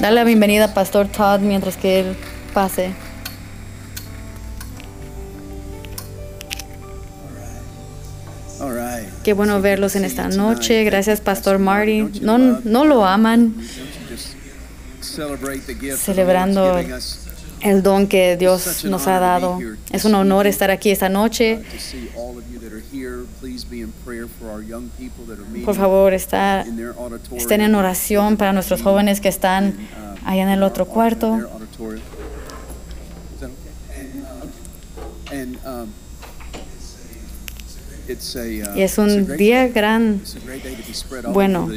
Dale la bienvenida a Pastor Todd mientras que él pase. Qué bueno verlos en esta noche. Gracias, Pastor Marty. No, no lo aman, Celebrando el don que Dios nos ha dado. Es un honor estar aquí esta noche. meeting Por favor, auditorium. estén en oración para nuestros jóvenes que están allá en el otro in cuarto. um, uh, Y es un día gran. Bueno.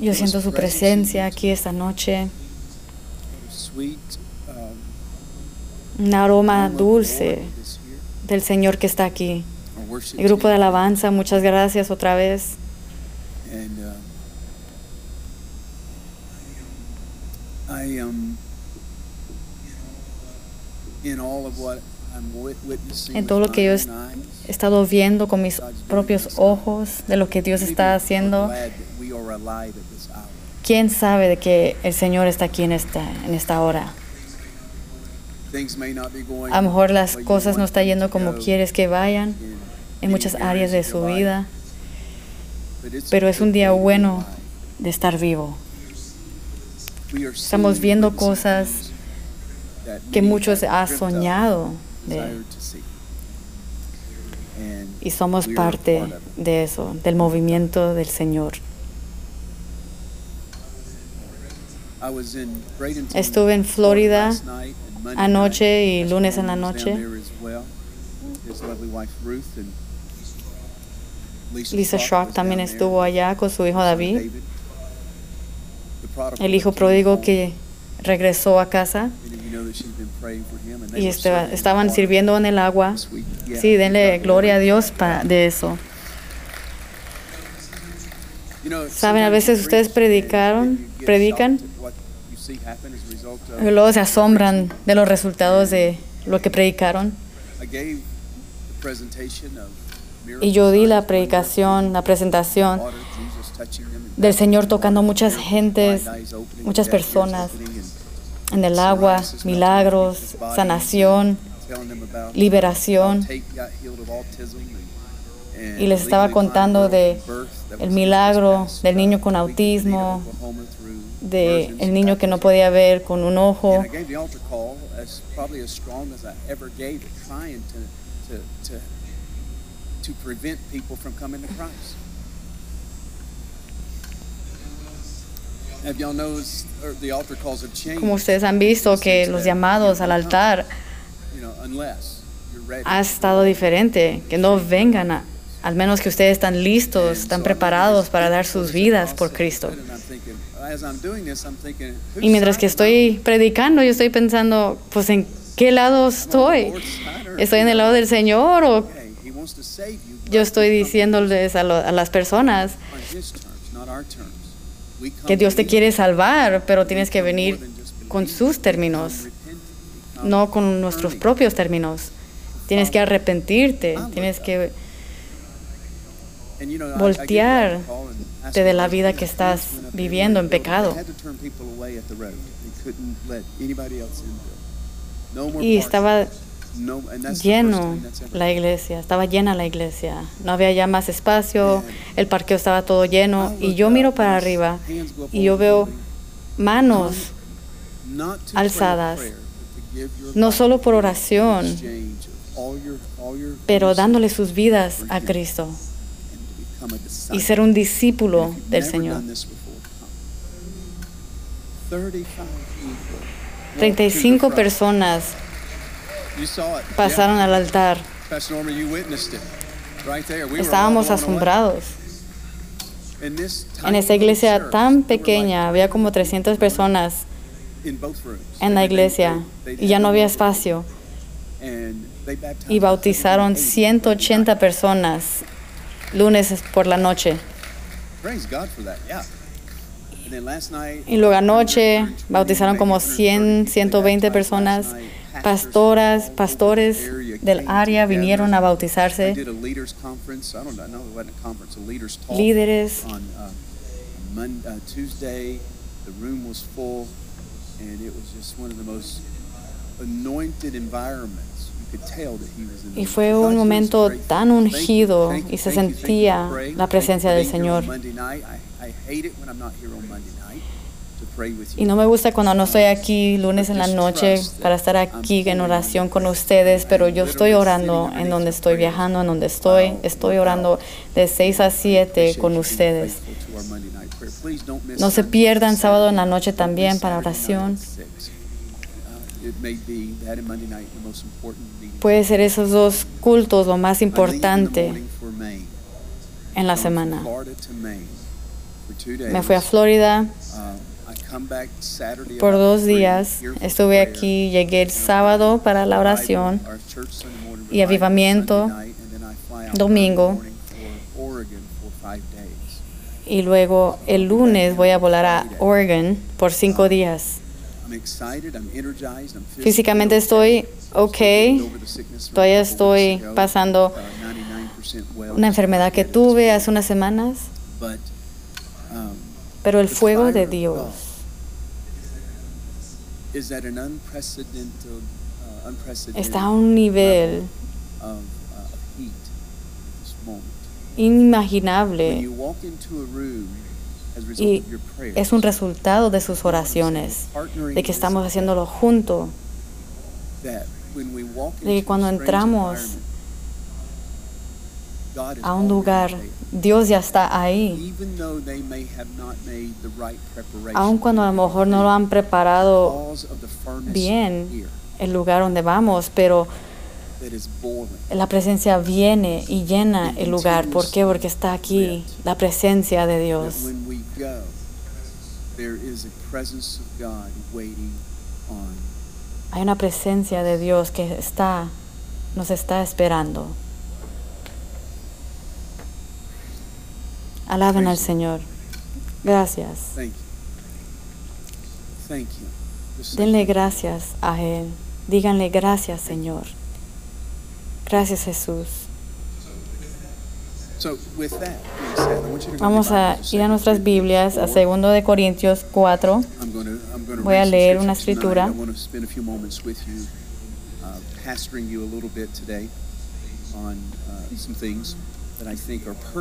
Yo siento su presencia aquí esta noche. Um, Un aroma dulce del Señor que está aquí. El grupo de alabanza, muchas gracias otra vez. Wit- witnessing En todo lo que yo. He estado viendo con mis propios ojos de lo que Dios está haciendo. ¿Quién sabe de que el Señor está aquí en esta, en esta hora? A lo mejor las cosas no están yendo como quieres que vayan in en muchas áreas de su vida, pero es un día bueno de estar vivo. Estamos viendo cosas que muchos han soñado de, y somos parte de eso, del movimiento del Señor. I was in Bradenton, Estuve en Florida anoche y lunes en la noche. Lisa, Schrock también estuvo allá con su hijo David, el hijo pródigo que regresó a casa y estaba- estaban sirviendo en el agua. Sí, denle gloria a. Dios de eso. Saben, a veces ustedes predicaron, predican, luego se asombran de los resultados de lo que predicaron. Y yo di la predicación, la presentación del Señor tocando muchas gentes muchas personas en el agua, milagros, sanación, liberación. Y les estaba contando de el milagro del niño con uh, week in autismo, de el niño que no podía ver con un ojo. Altar altar? Como ustedes han visto que los llamados al altar you're ready. ha estado diferente, que no vengan a, al menos que ustedes están listos, están preparados para dar sus vidas por Cristo. Y mientras que estoy predicando, yo estoy pensando, pues en qué lado on? estoy. ¿Estoy en el lado del Señor o yo estoy diciéndoles a, lo- a las personas que Dios te quiere salvar, pero tienes que venir con sus términos, no con nuestros propios términos. Tienes que arrepentirte, tienes que voltear de la vida que estás viviendo en pecado. y estaba lleno la iglesia, estaba llena la iglesia, no había ya más espacio, el parqueo estaba todo lleno y yo miro para arriba y yo veo manos alzadas, no solo por oración, pero dándole sus vidas a Cristo and to become a y ser un discípulo del Señor. done this before, come. 35 people walked to the 35 front. personas pasaron al altar. Estábamos asombrados. En little iglesia tan pequeña había como 300 personas en la iglesia y ya no había espacio. Y bautizaron 180 180 personas lunes por la noche. Y luego anoche 120, bautizaron como maybe 100, 130 120 they baptized personas. pastoras, pastores del área vinieron a bautizarse, líderes. on uh, Mon- uh, Tuesday. The room was full, and it was just one of the most anointed environments. Y fue un momento tan ungido y se sentía la presencia del Señor. Y no me gusta cuando no estoy aquí lunes en la noche para estar aquí en oración con ustedes, pero yo estoy orando en donde estoy viajando, en donde estoy. Estoy orando de 6 a 7 con ustedes. No se pierdan sábado en la noche también para oración. Puede ser esos dos cultos lo más importante en la semana. Me fui a Florida por dos días. Estuve aquí, llegué el sábado para la oración y avivamiento domingo. y luego el lunes voy a volar a Oregon por cinco días. Físicamente estoy ok, todavía estoy pasando una enfermedad que tuve hace unas semanas, pero el fuego de Dios está a un nivel inimaginable y es un resultado de sus oraciones, de que estamos haciéndolo junto, de que cuando entramos a un lugar, Dios ya está ahí. Aun cuando a lo mejor no lo han preparado bien el lugar donde vamos, pero la presencia viene y llena el lugar. ¿Por qué? Porque está aquí la presencia de Dios. Hay una presencia de Dios que está, nos está esperando. Alaben al Señor. Gracias. Denle gracias a Él. Díganle gracias, Señor. Gracias, Jesús. Vamos a ir a nuestras Biblias, a 2 de Corintios 4. Voy a leer una escritura.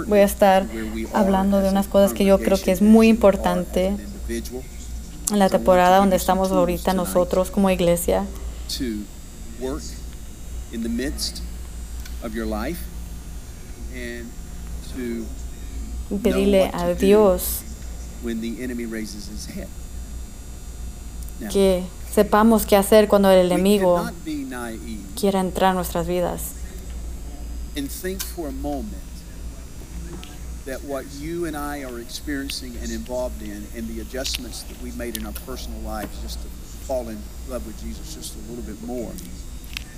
Voy a estar hablando de unas cosas que yo creo que es muy importante en la temporada donde estamos ahorita nosotros como iglesia. Pedirle a Dios when the enemy raises his head. Now, que sepamos qué hacer cuando el enemigo quiera entrar a nuestras vidas. and think for a moment that what you and I are experiencing and involved in and the adjustments that we made in our personal lives just to fall in love with Jesus just a little bit more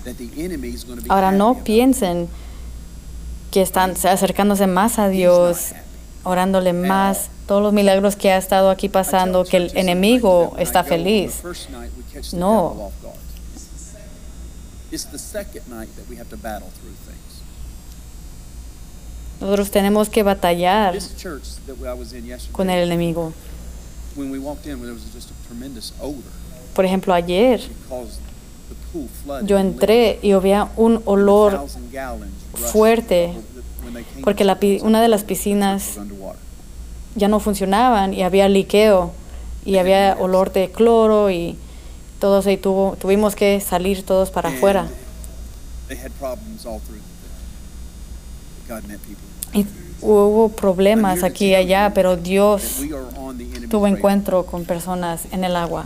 that the enemy is going to be Ahora no piensen que están acercándose más a Dios, orándole más, todos los milagros que ha estado aquí pasando, que el enemigo está feliz. No. Nosotros tenemos que batallar con el enemigo. when we walked in, there was just a tremendous odor Por ejemplo, ayer yo entré y había un olor fuerte, porque la una de las piscinas ya no funcionaban y había liqueo y había olor de cloro y todos ahí tuvo, tuvimos que salir todos para afuera. And They had problems all through the God met people. Y hubo problemas aquí y allá, pero Dios tuvo encuentro con personas en el agua.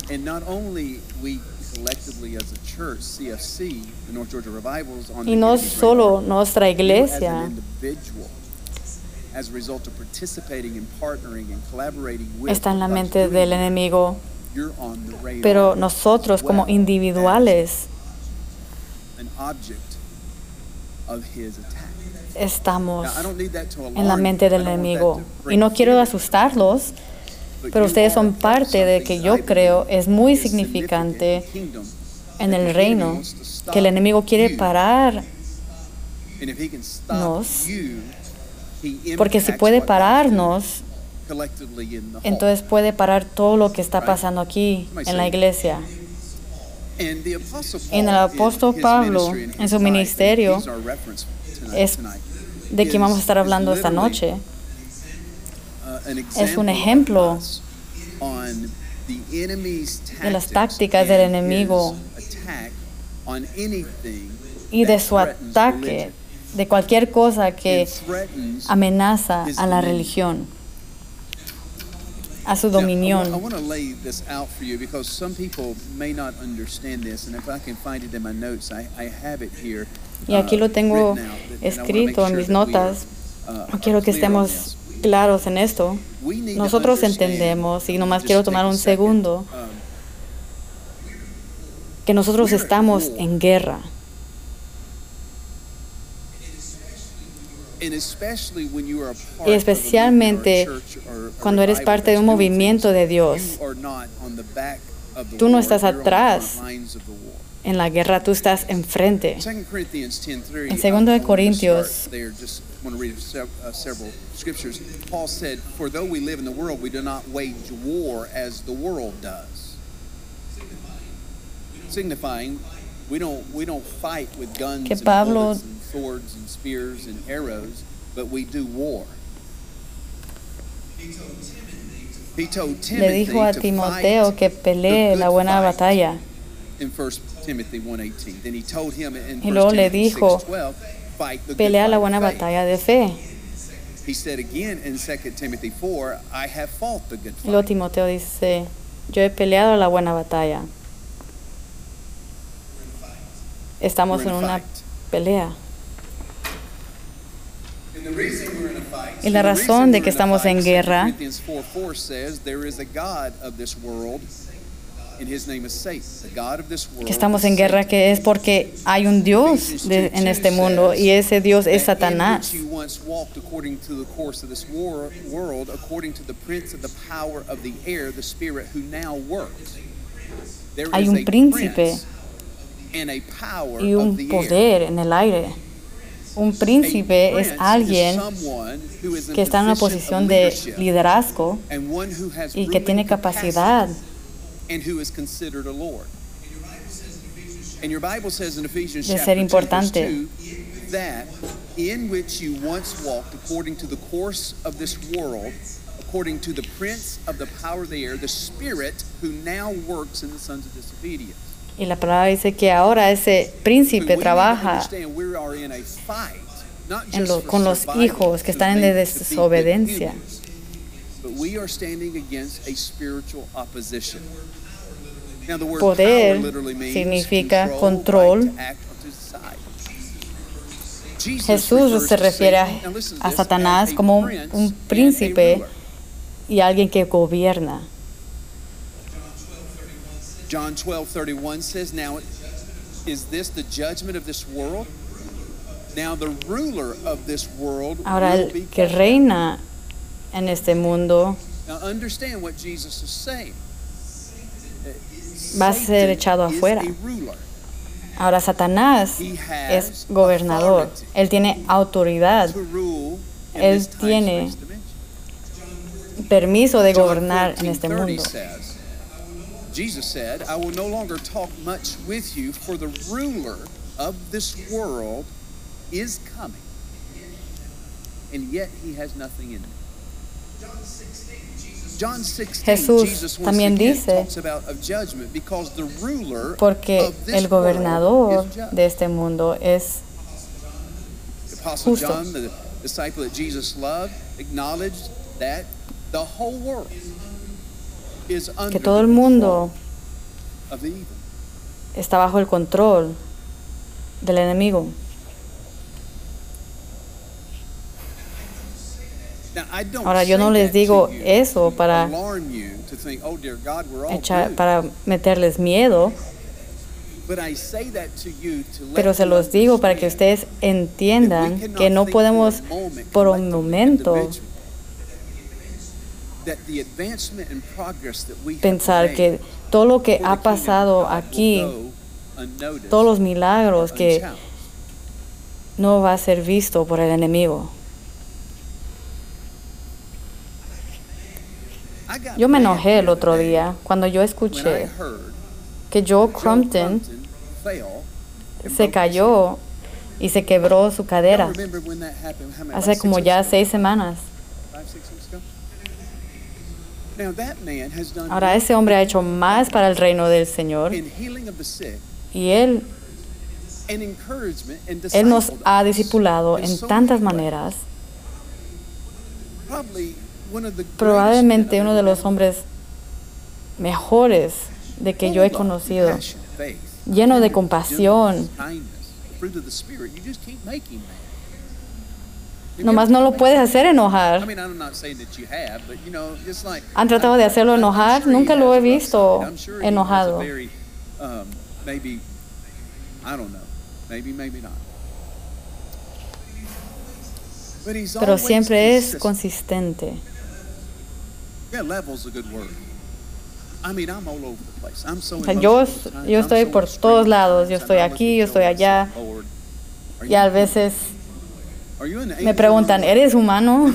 Y no solo nuestra iglesia, an individual, as a result of participating and partnering and collaborating with está en la mente del enemigo, pero nosotros como individuales estamos en la mente del enemigo. Y no quiero asustarlos, pero ustedes son parte de que yo creo es muy significante en el reino, que el enemigo quiere parar, nos, porque si puede pararnos, entonces puede parar todo lo que está pasando aquí en la iglesia. En el apóstol Pablo, en su ministerio, es de quien vamos a estar hablando esta noche. Es un ejemplo de las tácticas del enemigo y de su ataque, de cualquier cosa que amenaza a la religión, a su here. Y aquí uh, lo tengo escrito en mis notas. uh, Quiero que estemos. Claros en esto. Nosotros entendemos, y nomás quiero tomar un segundo, que nosotros estamos en guerra. Y especialmente Cuando eres parte de un movimiento de Dios, Tú no estás atrás. en la guerra tú estás enfrente. 2 Corinthians 10:3. En segundo de I- I wanted to Corintios- want to read uh, several scriptures. Paul said, "For though we live in the world, we do not wage war as the world does." Signifying, we don't we don't fight with guns Que Pablo- and swords and spears and arrows, but we do war. He told Le Timothy dijo a to Timoteo fight que pelee la buena fight batalla. in 1 Timothy 1:18. Then he told him in Y 1 luego le Timothy dijo, 6:12, fight the good Pelea la buena batalla de fe. He said again in 2 Timothy 4, I have fought the good Y luego fight. Timoteo dice, yo he peleado la buena batalla. Estamos en una pelea. Y la razón de que estamos en 2 guerra- Que estamos en guerra que es porque hay un Dios de- en este mundo y ese Dios es Satanás. which you once walked according to the course of this war, world, according to the prince of the power of the air, the spirit who now works. There Hay un a príncipe prince and a power Y un the air. poder en el aire. Un A príncipe prince es is alguien someone who is in que está en una position of posición de leadership liderazgo and one who has y que tiene capacidad. And who is considered a lord. And your Bible says in Ephesians De chapter ser 2, importante. verse 2, that in which you once walked according to the course of this world, according to the prince of the power of the air, the spirit who now works in the sons of disobedience. Y la palabra dice que ahora ese príncipe trabaja en lo- con los hijos que están en desobediencia. Poder significa control, Jesús se refiere a, a Satanás como un, un príncipe y alguien que gobierna. John 12, 31 says, Now, is this the judgment of this world? Now, the ruler of this world Ahora el que reina en este mundo Now understand what Jesus is saying. Va a ser echado afuera. Ahora Satanás es gobernador. Él tiene autoridad, Él tiene permiso de gobernar en este 14:30 mundo. Jesus said, I will no longer talk much with you, for the ruler of this world is coming. And yet he has nothing in him. John 16, Jesús también dice, Porque el gobernador de este mundo es justo. Que todo el mundo está bajo el control del enemigo. Now, I don't Ahora yo no les digo eso para oh echar, doomed." para meterles miedo, pero se los digo para que ustedes entiendan que no podemos por un momento pensar que todo lo que ha pasado aquí todos los milagros que no va a ser visto por el enemigo. I got Yo me enojé el otro día cuando yo escuché que Joe Crumpton se cayó y se quebró su cadera hace como ya seis semanas. Ahora ese hombre ha hecho más para el reino del Señor y él, él nos ha discipulado en tantas maneras. Probablemente uno de los hombres mejores de que yo he conocido, lleno de compasión. Nomás no lo puedes hacer enojar. ¿Han tratado de hacerlo enojar? Nunca lo he visto enojado. um, Pero siempre es consistent. consistente. O sea, yo, yo I'm estoy so por todos lados. Yo estoy aquí, yo estoy allá. say, "Lord, are Y a veces me preguntan, ¿eres humano?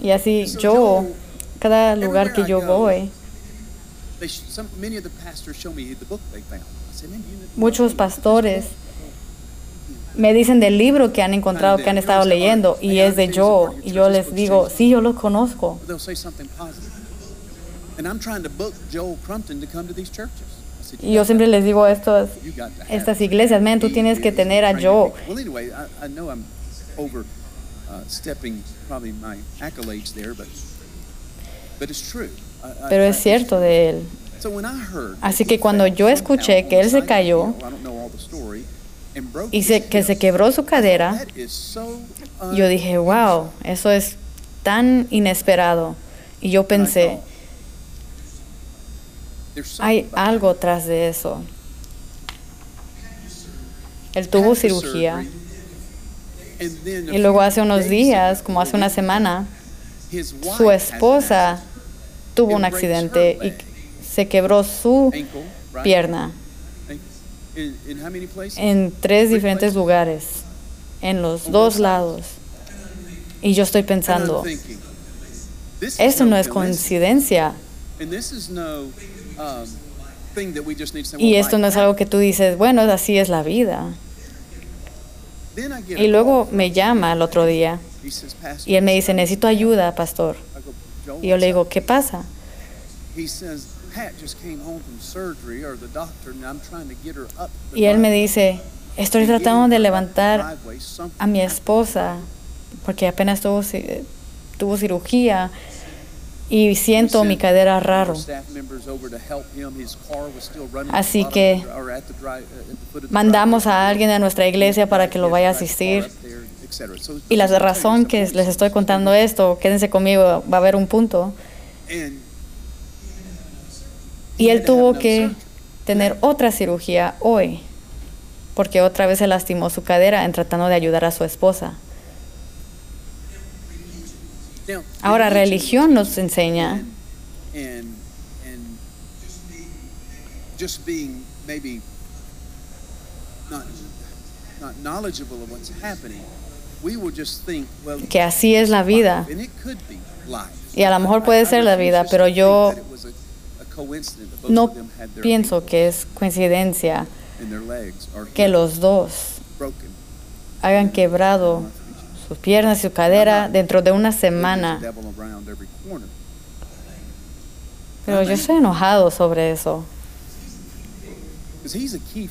Y así yo, cada lugar que yo voy, they sh- some, many of the pastors show me the book they found. I said, "Man, you know- muchos pastores me dicen del libro que han encontrado, que han estado leyendo, y es de yo. Y yo les digo, sí, yo lo conozco. They'll say something positive. And I'm trying to book Joel Crumpton to come to these churches. I said, "You Y yo siempre les digo a estos, have- you got to have estas iglesias, man, tú tienes que tener a training Joe. people." Well, anyway, I, I know I'm overstepping probably my accolades there, but but it's true. I- I- Pero es cierto de él. Así que cuando yo escuché que él se cayó, y se, que se quebró su cadera, yo dije, wow, eso es tan inesperado. Y yo pensé, thought, "There's something hay algo it." tras de eso. Él tuvo cirugía. y luego hace unos días, como hace una semana, su esposa tuvo un accidente y se quebró su pierna In, in how many places? En tres diferentes lugares, en los dos lados. Y yo estoy pensando, eso no es coincidencia. Um, Y esto no es algo que tú dices, bueno, así es la vida. Y luego me llama el otro día y él me dice, necesito ayuda, pastor. I go, "Joel, Y yo le digo, up?" ¿qué pasa? Y él me dice, estoy tratando de levantar a mi happened." esposa porque apenas tuvo, ci- tuvo cirugía y siento mi cadera raro. Así que uh, Mandamos a alguien de nuestra iglesia para que lo vaya a asistir. Y la razón que les estoy contando esto, quédense conmigo, va a haber un punto. Y él tuvo que tener otra cirugía hoy, porque otra vez se lastimó su cadera en tratando de ayudar a su esposa. Ahora, religión nos enseña And, and just being maybe not, not knowledgeable of what's happening, we will just think, well, que así es la vida. Y a lo mejor puede ser la vida, pero yo no pienso que es coincidencia que los dos hayan quebrado sus piernas y su cadera dentro de una semana. Pero yo estoy enojado sobre eso,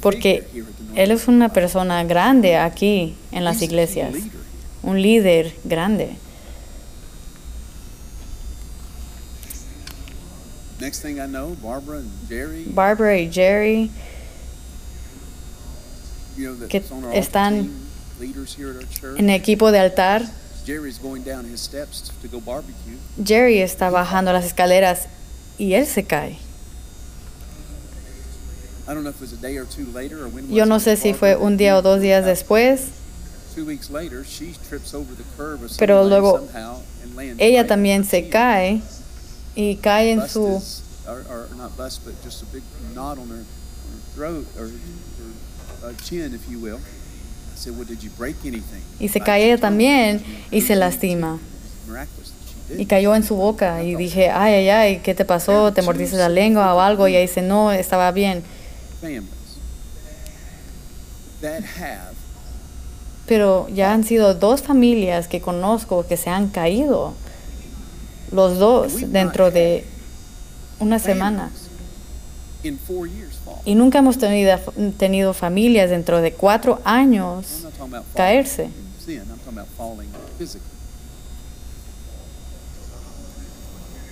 porque él es una persona grande aquí en las iglesias, un líder grande. Next thing I know, Barbara and Jerry, Barbara y Jerry you know, que están team, leaders here at our church. en equipo de altar. Jerry's going down his steps to go barbecue. Jerry está bajando las escaleras y él se cae. I don't know if it was a day or two later or when was Yo no sé si fue un día o dos días después. Two weeks later, she trips over the curb or some Pero luego Ella también se cae y cae en su? Y se cae también y se lastima. Y cayó en su boca y dije, ay, ay, ay, ¿qué te pasó? ¿Te mordiste la lengua o algo? Y ella dice, no, estaba bien. Pero ya han sido dos familias que conozco que se han caído. Los dos dentro de una semana. Y nunca hemos tenido, tenido familias dentro de cuatro años caerse. in sin. I'm talking about falling physically. So I want to come on here, and there's another example I was supposed to give.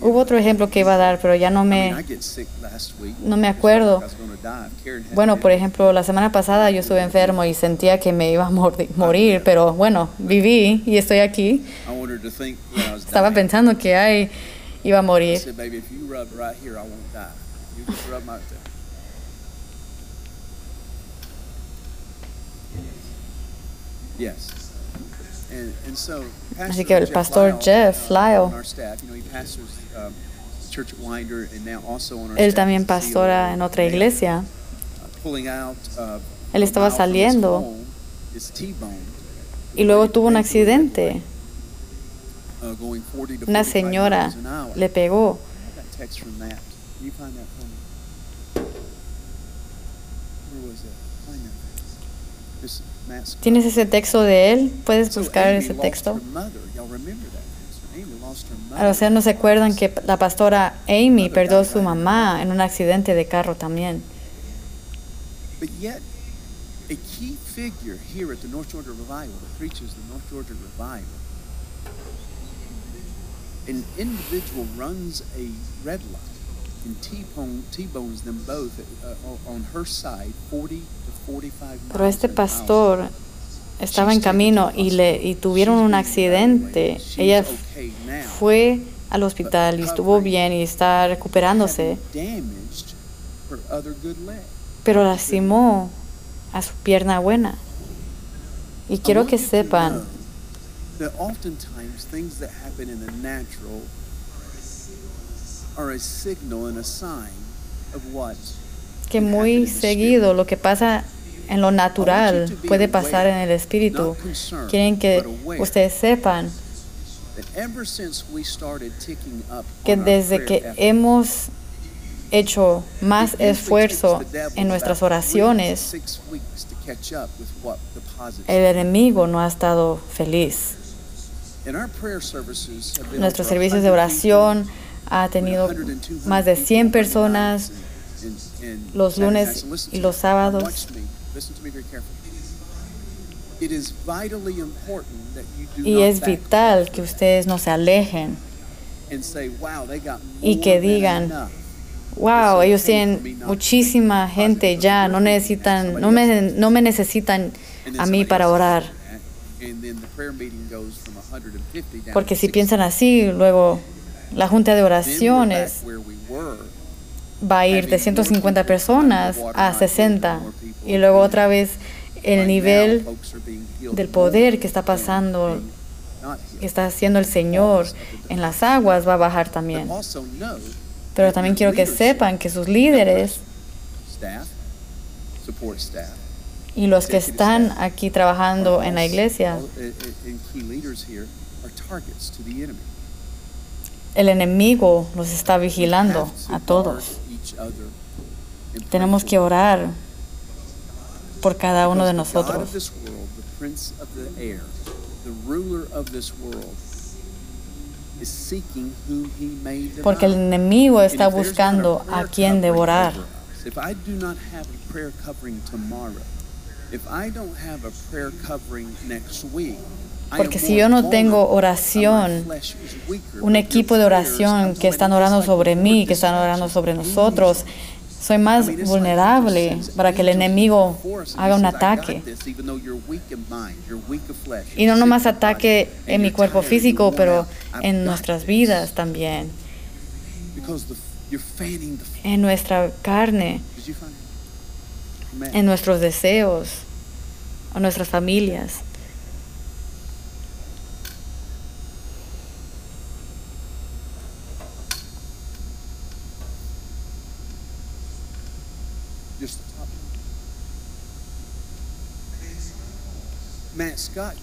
Hubo otro ejemplo que iba a dar, pero ya no me... no me acuerdo. Bueno, por ejemplo, la semana pasada yo estuve enfermo y sentía que me iba a mordi- morir, pero bueno, viví y estoy aquí. Estaba pensando que ay, iba a morir. Yes. And, and so, Así que el pastor Jeff Lyle, él también pastora en otra iglesia. Él estaba saliendo y luego tuvo un accidente. going 40 to Una 45 señora le pegó. Where. ¿Tienes ese texto de él? ¿Puedes buscar ese texto? A mother. ustedes no se acuerdan que la pastora Amy perdió a su mamá en un accidente de carro también. An individual runs a red light Pero este pastor estaba en camino y, le, y tuvieron un accidente. Ella fue al hospital y estuvo bien y está recuperándose, pero lastimó a su pierna buena. Y quiero que sepan que muy seguido lo que pasa en lo natural puede pasar en el espíritu. Quieren que ustedes sepan que desde que hemos hecho más esfuerzo en nuestras oraciones, el enemigo no ha estado feliz. Nuestros servicios de 100 oración ha tenido 100 and 200 más de 100 people personas los lunes y los sábados. Y es vital que ustedes no se alejen. and say, "Wow, they got Y que digan, enough." Wow, ellos tienen muchísima gente ya, no necesitan, no me, no me necesitan a mí para orar. says that, and then the prayer meeting goes from 150 down to Porque si 60. piensan así, luego la junta de oraciones va a ir de 150 personas a 60. Y luego otra vez el nivel del poder que está pasando, que está haciendo el Señor en las aguas va a bajar también. Pero también quiero que sepan que sus líderes y los que están aquí trabajando en la iglesia, el enemigo los está vigilando a todos. Tenemos que orar por cada uno de nosotros. Porque el enemigo está buscando a quien devorar. If I don't have a prayer covering next week, I am Porque si yo no tengo oración, un equipo de oración que están orando sobre mí, que están orando sobre nosotros, soy más vulnerable para que el enemigo haga un says, "I got ataque. Y no nomás ataque en mi cuerpo físico, pero en nuestras vidas también, en nuestra carne, en nuestros deseos, en nuestras familias.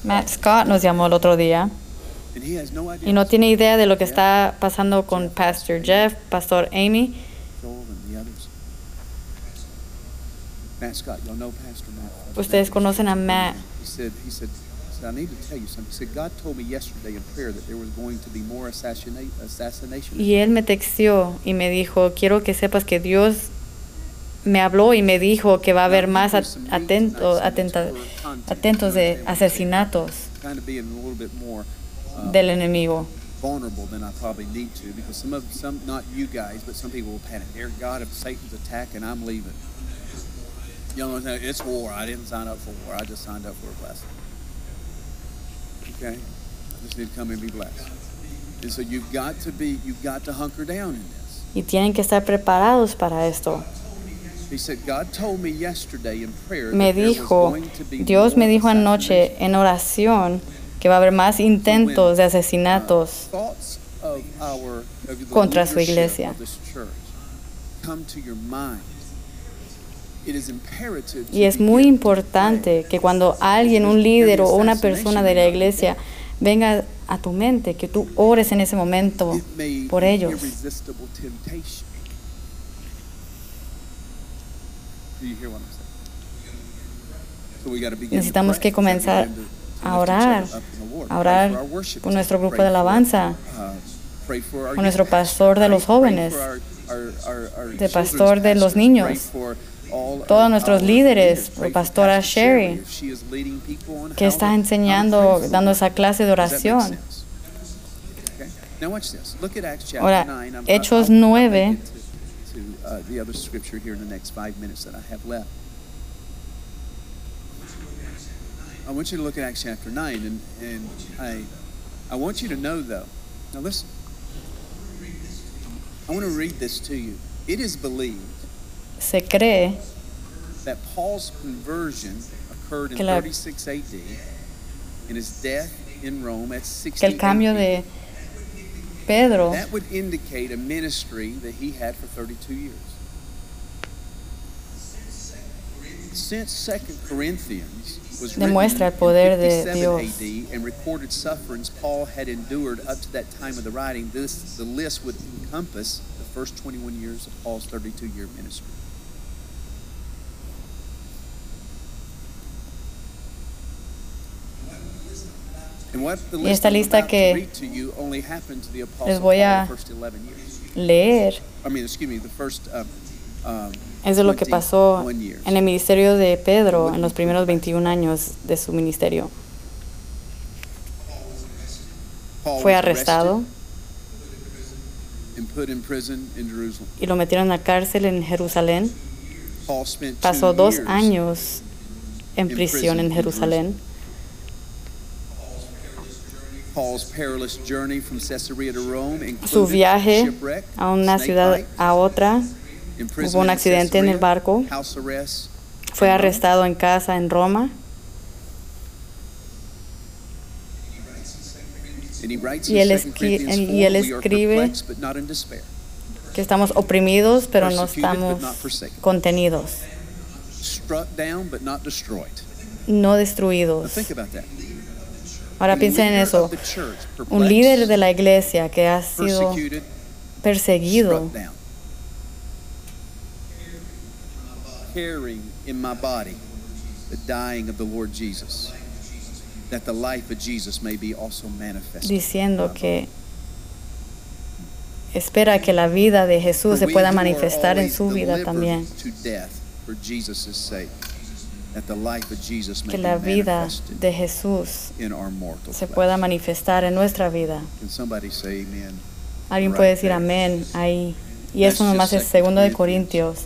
Matt Scott, nos llamó el otro día. Y no tiene idea de lo que está pasando con Pastor Jeff, Pastor Amy. Ustedes conocen a Matt. Y él me texteó y me dijo, quiero que sepas que Dios me habló y me dijo que va a haber más at- atento, atenta- atentos de asesinatos uh, del enemigo. vulnerable than I probably need to because some of some not you guys, but some people will panic. Dear God, if Satan's attacking, I'm leaving. You know, it's war. I didn't sign up for war. I just signed up for a blessing. Okay, I just need to come and be blessed. And so you've got to be, you've got to hunker down in this. Y tienen que estar preparados para esto. He said, God told me dijo, Dios me dijo anoche en oración que va a haber más intentos de asesinatos. contra su iglesia. of this church come to your mind. It is imperative to Y es muy importante que cuando alguien, un líder o una persona de la iglesia venga a tu mente, que tú ores en ese momento por ellos. irresistible temptation. Do you hear what I'm saying? So we gotta begin to Necesitamos que comenzar a orar, a orar por team. nuestro grupo de alabanza, uh, por nuestro pastor de los jóvenes, de pastor de los niños, todos nuestros líderes, for pastora Pastor Sherry, que está enseñando, dando esa clase de oración. Ahora, 9. I'm- Hechos I'll- I'll 9. Uh, the other scripture here in the next five minutes that I have left. I want you to look at Acts chapter 9, and, and I, I want you to know, though. Now listen. I want to read this to you. It is believed Se cree that Paul's conversion occurred in 36 AD, and his death in Rome at 60 que el cambio AD. de Pedro That would indicate a ministry that he had for 32 years. Since Second Corinthians was Demuestra el written poder in de 57 Dios. AD and recorded sufferings Paul had endured up to that time of the writing, this the list would encompass the first 21 years of Paul's 32-year ministry. Y esta lista que les voy a the first 11 years. leer first um, es de lo que pasó 21 years. en el ministerio de Pedro en los primeros 21 años de su ministerio. Fue arrestado y lo metieron en la cárcel en Jerusalén. Pasó dos años en in prisión en in Jerusalén. Su viaje a una ciudad a otra. Hubo un accidente en el barco. fue arrestado en casa en Roma. Y él 2 escri- Corinthians y él 4, "We are escribe que estamos oprimidos pero no estamos contenidos, struck down, but not destroyed." no destruidos. Ahora piensen en eso. Un líder de la iglesia que ha sido perseguido struck down. Carrying in my body the dying of the Lord Jesus, that the life of Jesus may be also manifested. diciendo que espera que la vida de Jesús se pueda manifestar en su vida también. Que la vida de Jesús se pueda manifestar en nuestra vida. Alguien puede decir amén ahí. Y eso nomás es segundo de 2 Corintios,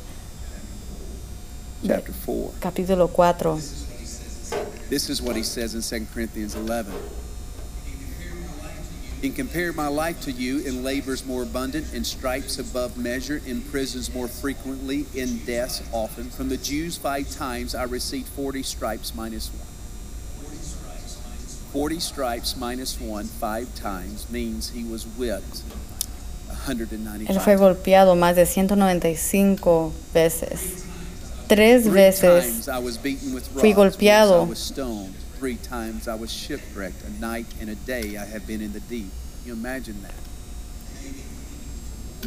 Chapter 4. capítulo 4. This is what he says in 2 Corinthians 11. And compare my life to you in labors more abundant, in stripes above measure, in prisons more frequently, in deaths often. From the Jews, five times I received 40 stripes minus one. 40 stripes minus one, five times, means he was whipped Él 195 fue golpeado más de 195 veces. Tres Three veces times I was beaten with fui golpeado. Three times I was shipwrecked. A night and a day I have been in the deep. Can you imagine that?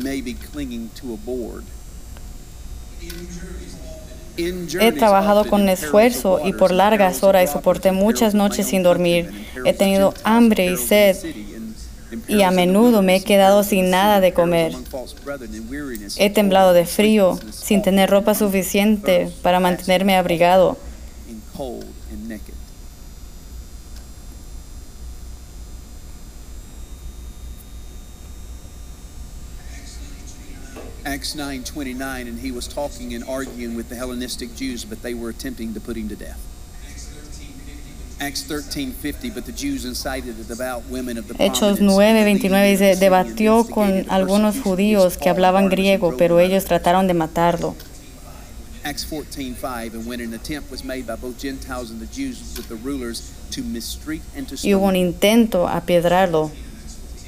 Maybe clinging to a board. He trabajado con esfuerzo y por largas horas y soporté muchas noches sin dormir. He tenido hambre y sed y a menudo me he quedado sin nada de comer. He temblado de frío sin tener ropa suficiente para mantenerme abrigado. Acts 9:29 and he was talking and arguing with the Hellenistic Jews but they were attempting to put him to death. Acts 13:50 but the Jews incited the devout women of the Hechos prominence and the 9, leading 29 of the dice, debatió con algunos judíos que hablaban griego, pero ellos trataron de matarlo. Acts 14:5 and when an attempt was made by both Gentiles and the Jews with the rulers to mistreat and to Y hubo un intento a piedrarlo.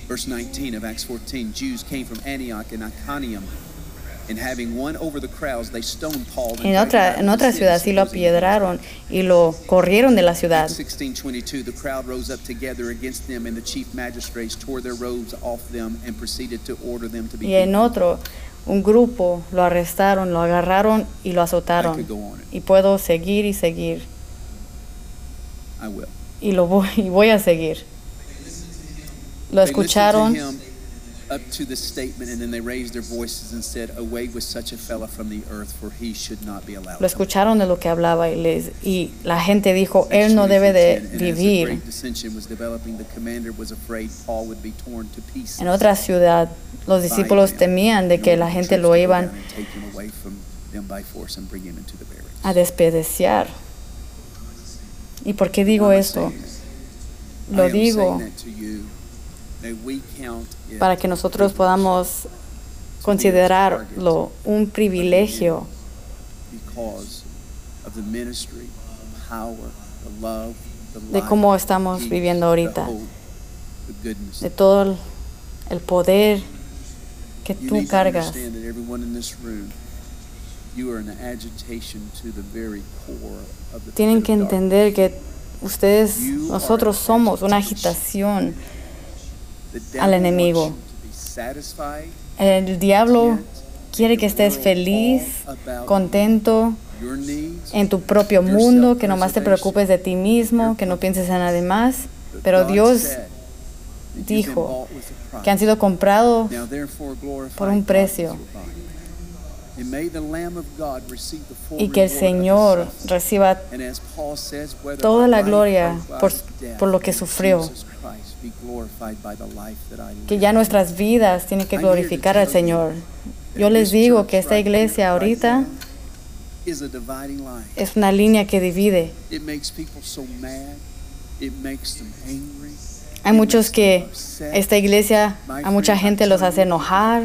Verse 19 of Acts 14 Jews came from Antioch and Iconium En otra, en otra ciudad sí lo apiedraron y lo corrieron de la ciudad. Acts 16:22 the crowd rose up together against them and the chief magistrates tore their robes off them and proceeded to order them to be Y en otro, un grupo lo arrestaron, lo agarraron y lo azotaron. Y puedo seguir y seguir. Y lo voy, y voy a seguir. Lo escucharon up to this statement and then they raised their voices and said away with such a fellow from the earth for he should not be allowed Lo escucharon de lo que hablaba y, les, y la gente dijo, él no debe de the vivir. the. En otra ciudad, los discípulos temían de que la the gente lo iban down and take him away from them by force and bring him into the barracks. a despediciar. ¿Y por qué digo esto? Lo digo para que nosotros podamos considerarlo un privilegio de cómo estamos viviendo ahorita, de todo el, poder que tú cargas. Tienen que entender que ustedes, nosotros somos una agitación. Al enemigo. El diablo quiere que estés feliz, contento en tu propio mundo, que nomás te preocupes de ti mismo, que no pienses en nadie más. Pero Dios dijo que han sido comprados por un precio. y que el Señor reciba toda la gloria por- por lo que sufrió. Que ya nuestras vidas tienen que glorificar al Señor. Yo les digo que esta iglesia ahorita es una línea que divide. Hay muchos que esta iglesia a mucha gente los hace enojar,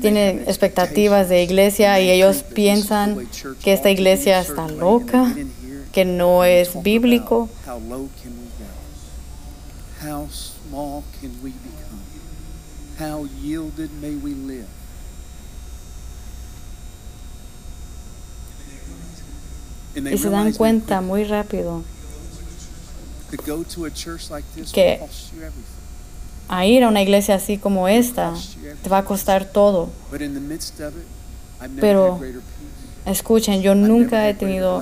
tienen expectativas de iglesia y ellos piensan que esta iglesia está loca, que no es bíblico. How small can we become? How yielded may we live? Y se dan cuenta muy rápido que- a ir a una iglesia así como esta te va a costar todo. Pero. Escuchen, yo nunca he tenido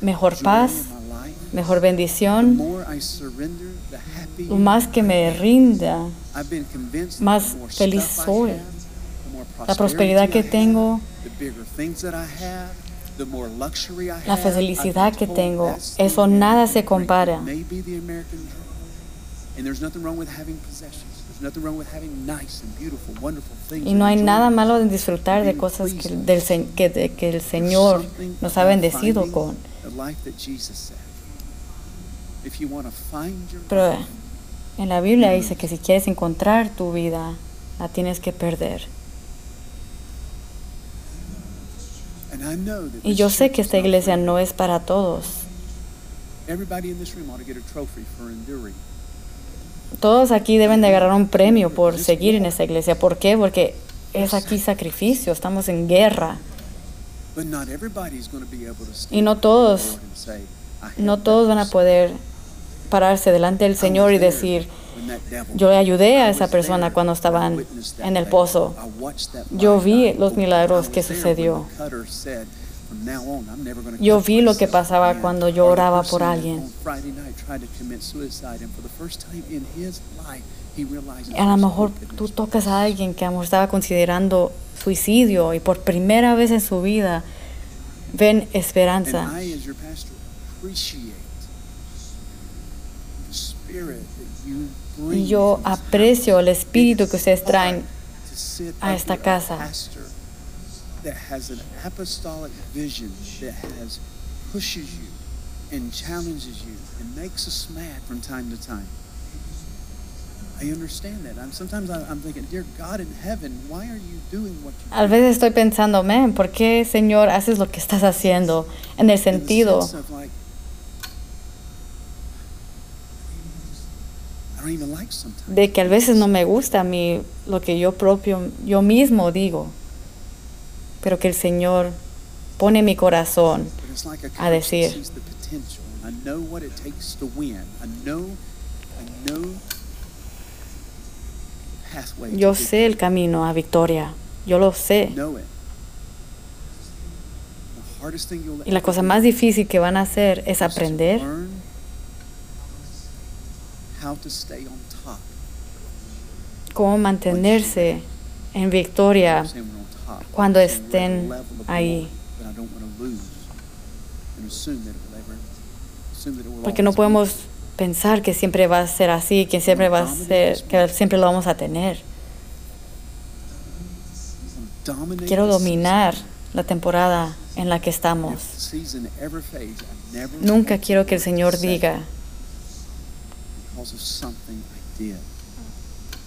mejor paz, mejor bendición. más que me rinda, más feliz soy. la prosperidad que tengo, la felicidad que tengo, eso nada se compara. Y no hay nada malo en disfrutar de cosas que, del, que, de- que el Señor nos ha bendecido con. Pero en la Biblia dice que si quieres encontrar tu vida, la tienes que perder. Y yo sé que esta iglesia no es para todos. Todos aquí deben de agarrar un premio por seguir en esta iglesia. ¿Por qué? Porque es aquí sacrificio, estamos en guerra. Y no todos- Lord and say, "I have No todos van a person." poder pararse delante del Señor y decir, yo le ayudé a esa persona cuando estaban en el pozo. Yo vi los milagros que sucedió. When the cutter said, "From now on, I'm never gonna Yo vi lo que pasaba again." cuando yo oraba por alguien. A lo mejor tú tocas a alguien que amor, estaba considerando suicidio y por primera vez en su vida ven esperanza. Y yo aprecio el espíritu It que ustedes traen a esta casa. That has an apostolic vision that has pushes you and challenges you and makes us mad from time to time. I understand that. I'm, sometimes I, I'm thinking, dear God in heaven, why are you doing what you A veces estoy pensando, man, ¿por qué Señor haces lo que estás haciendo? En el sentido like, de que a veces no me gusta a mí lo que yo propio, yo mismo digo, pero que el Señor pone mi corazón a decir. Yo sé el camino a victoria, yo lo sé. Y la cosa más difícil que van a hacer es aprender cómo mantenerse en victoria Cuando estén ahí. Porque no podemos pensar que siempre va a ser así, que siempre va a ser, que siempre lo vamos a tener. Quiero dominar la temporada en la que estamos. Nunca quiero que el Señor diga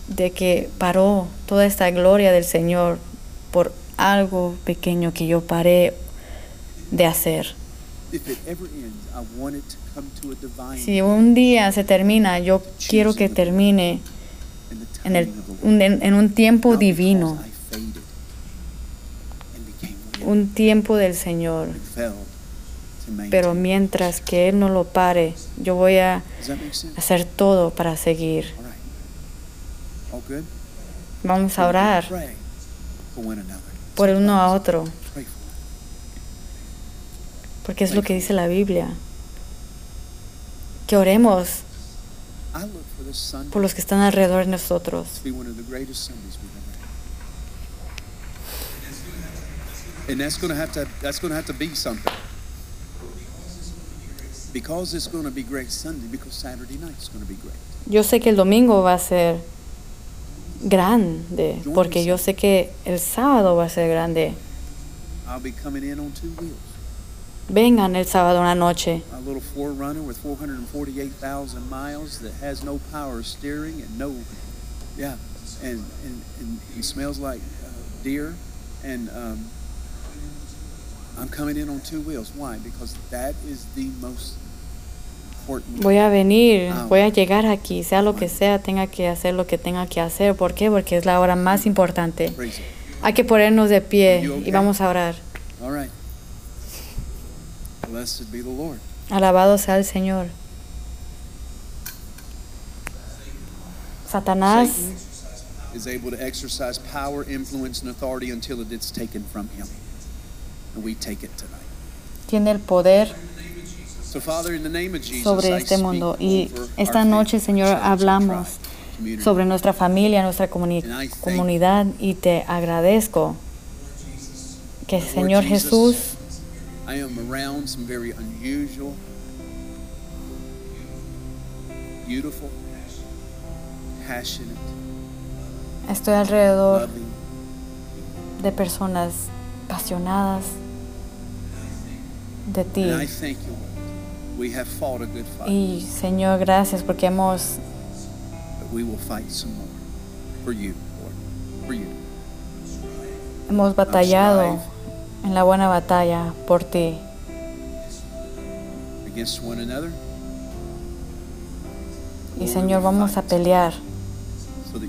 de que paró toda esta gloria del Señor por algo pequeño que yo paré de hacer. Si un día se termina, yo quiero que termine en, el, un, en un tiempo divino, un tiempo del Señor. Pero mientras que Él no lo pare, yo voy a hacer todo para seguir. Vamos a orar Pray for one another. Por el uno a otro, porque es lo que dice la Biblia. Que oremos por los que están alrededor de nosotros. And that's going to have to that's going to have to be something. Because it's going to be great Sunday, because Saturday night is going to be great. Yo sé que el domingo va a ser grande, porque yo sé que el sábado va a ser grande. I'll be coming in on two wheels. Vengan el sábado una noche. A little Forerunner with 448,000 miles that has no power steering and no, yeah, and and, and, smells like uh, deer. And um, I'm coming in on two wheels. Why? Because that is the most. Voy a venir, voy a llegar aquí, sea lo que sea, tenga que hacer lo que tenga que hacer. ¿Por qué? Porque es la hora más importante. Praise it. Hay que ponernos de pie y vamos a orar. Alabado sea el Señor. Satanás Satan is able to exercise power, influence, and authority until it is taken from him. And we take it tonight. tiene el poder sobre este mundo. Y esta noche, Señor, hablamos sobre nuestra familia, nuestra comuni- comunidad y te agradezco que, Señor Jesús, estoy alrededor de personas apasionadas de ti. We have fought a good fight, Y Señor, gracias porque hemos, but we will fight some more for you, Lord, for you. hemos batallado en la buena batalla por ti. Against one another. Y Señor, vamos a pelear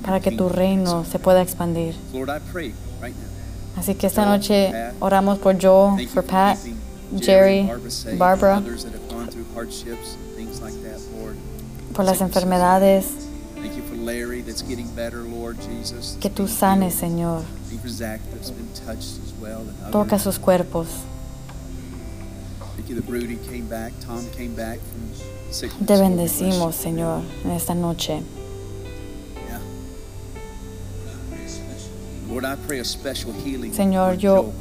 para que tu reino se pueda expandir. Así que esta noche oramos por Joel, for Pat, Jerry, Barbara, por las enfermedades. Thank you for Larry that's getting better, Lord Jesus. Que tú sanes. Señor. Toca sus cuerpos. Thank you that Rudy came back, Tom came back from sickness. Te bendecimos. Señor, en esta noche. Señor, yo.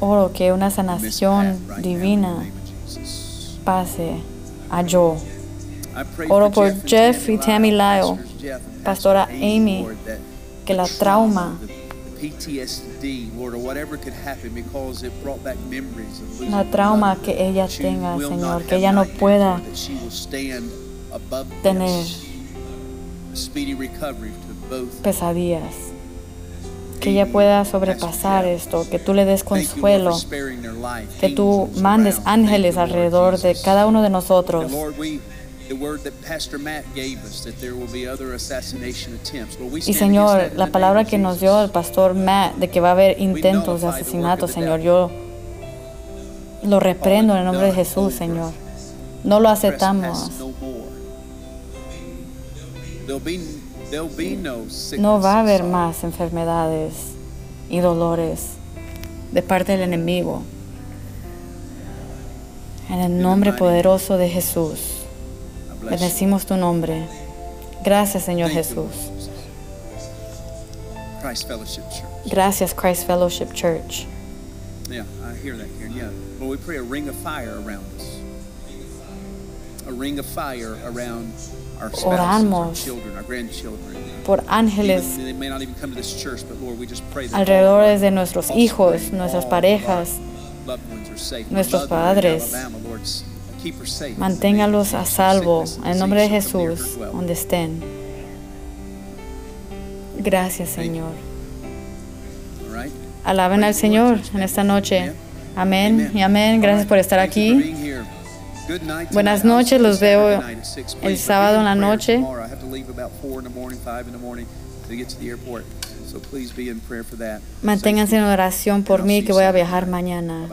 Oro que una sanación divina. Pase a pray Oro por Jeff y Tammy Lyle, Pastora Pastor Amy, que la trauma, la trauma que ella tenga, Señor, que ella no pueda tener pesadillas. Que ella pueda sobrepasar esto, que tú le des consuelo, que tú mandes ángeles alrededor de cada uno de nosotros. Y Señor, la palabra que nos dio el pastor Matt de que va a haber intentos de asesinato, Señor, yo lo reprendo en el nombre de Jesús, Señor. No lo aceptamos. No va a haber más enfermedades y dolores de parte del enemigo. En el nombre poderoso de Jesús, bendecimos tu nombre. Gracias, Señor Jesús. Jesus. Christ Fellowship Church. Gracias, Christ Fellowship Church. Yeah, I hear that, Karen. Yeah. Lord, we pray a ring of fire around us. A ring of fire around Oramos. Por ángeles alrededor de nuestros hijos, nuestras parejas, nuestros padres. Manténgalos a salvo en el nombre de Jesús, donde estén. Gracias, Señor. Alaben al Señor en esta noche. Amén y amén. Gracias por estar aquí. Buenas noches, los veo el sábado en la noche. Manténganse en oración por mí que voy a viajar mañana.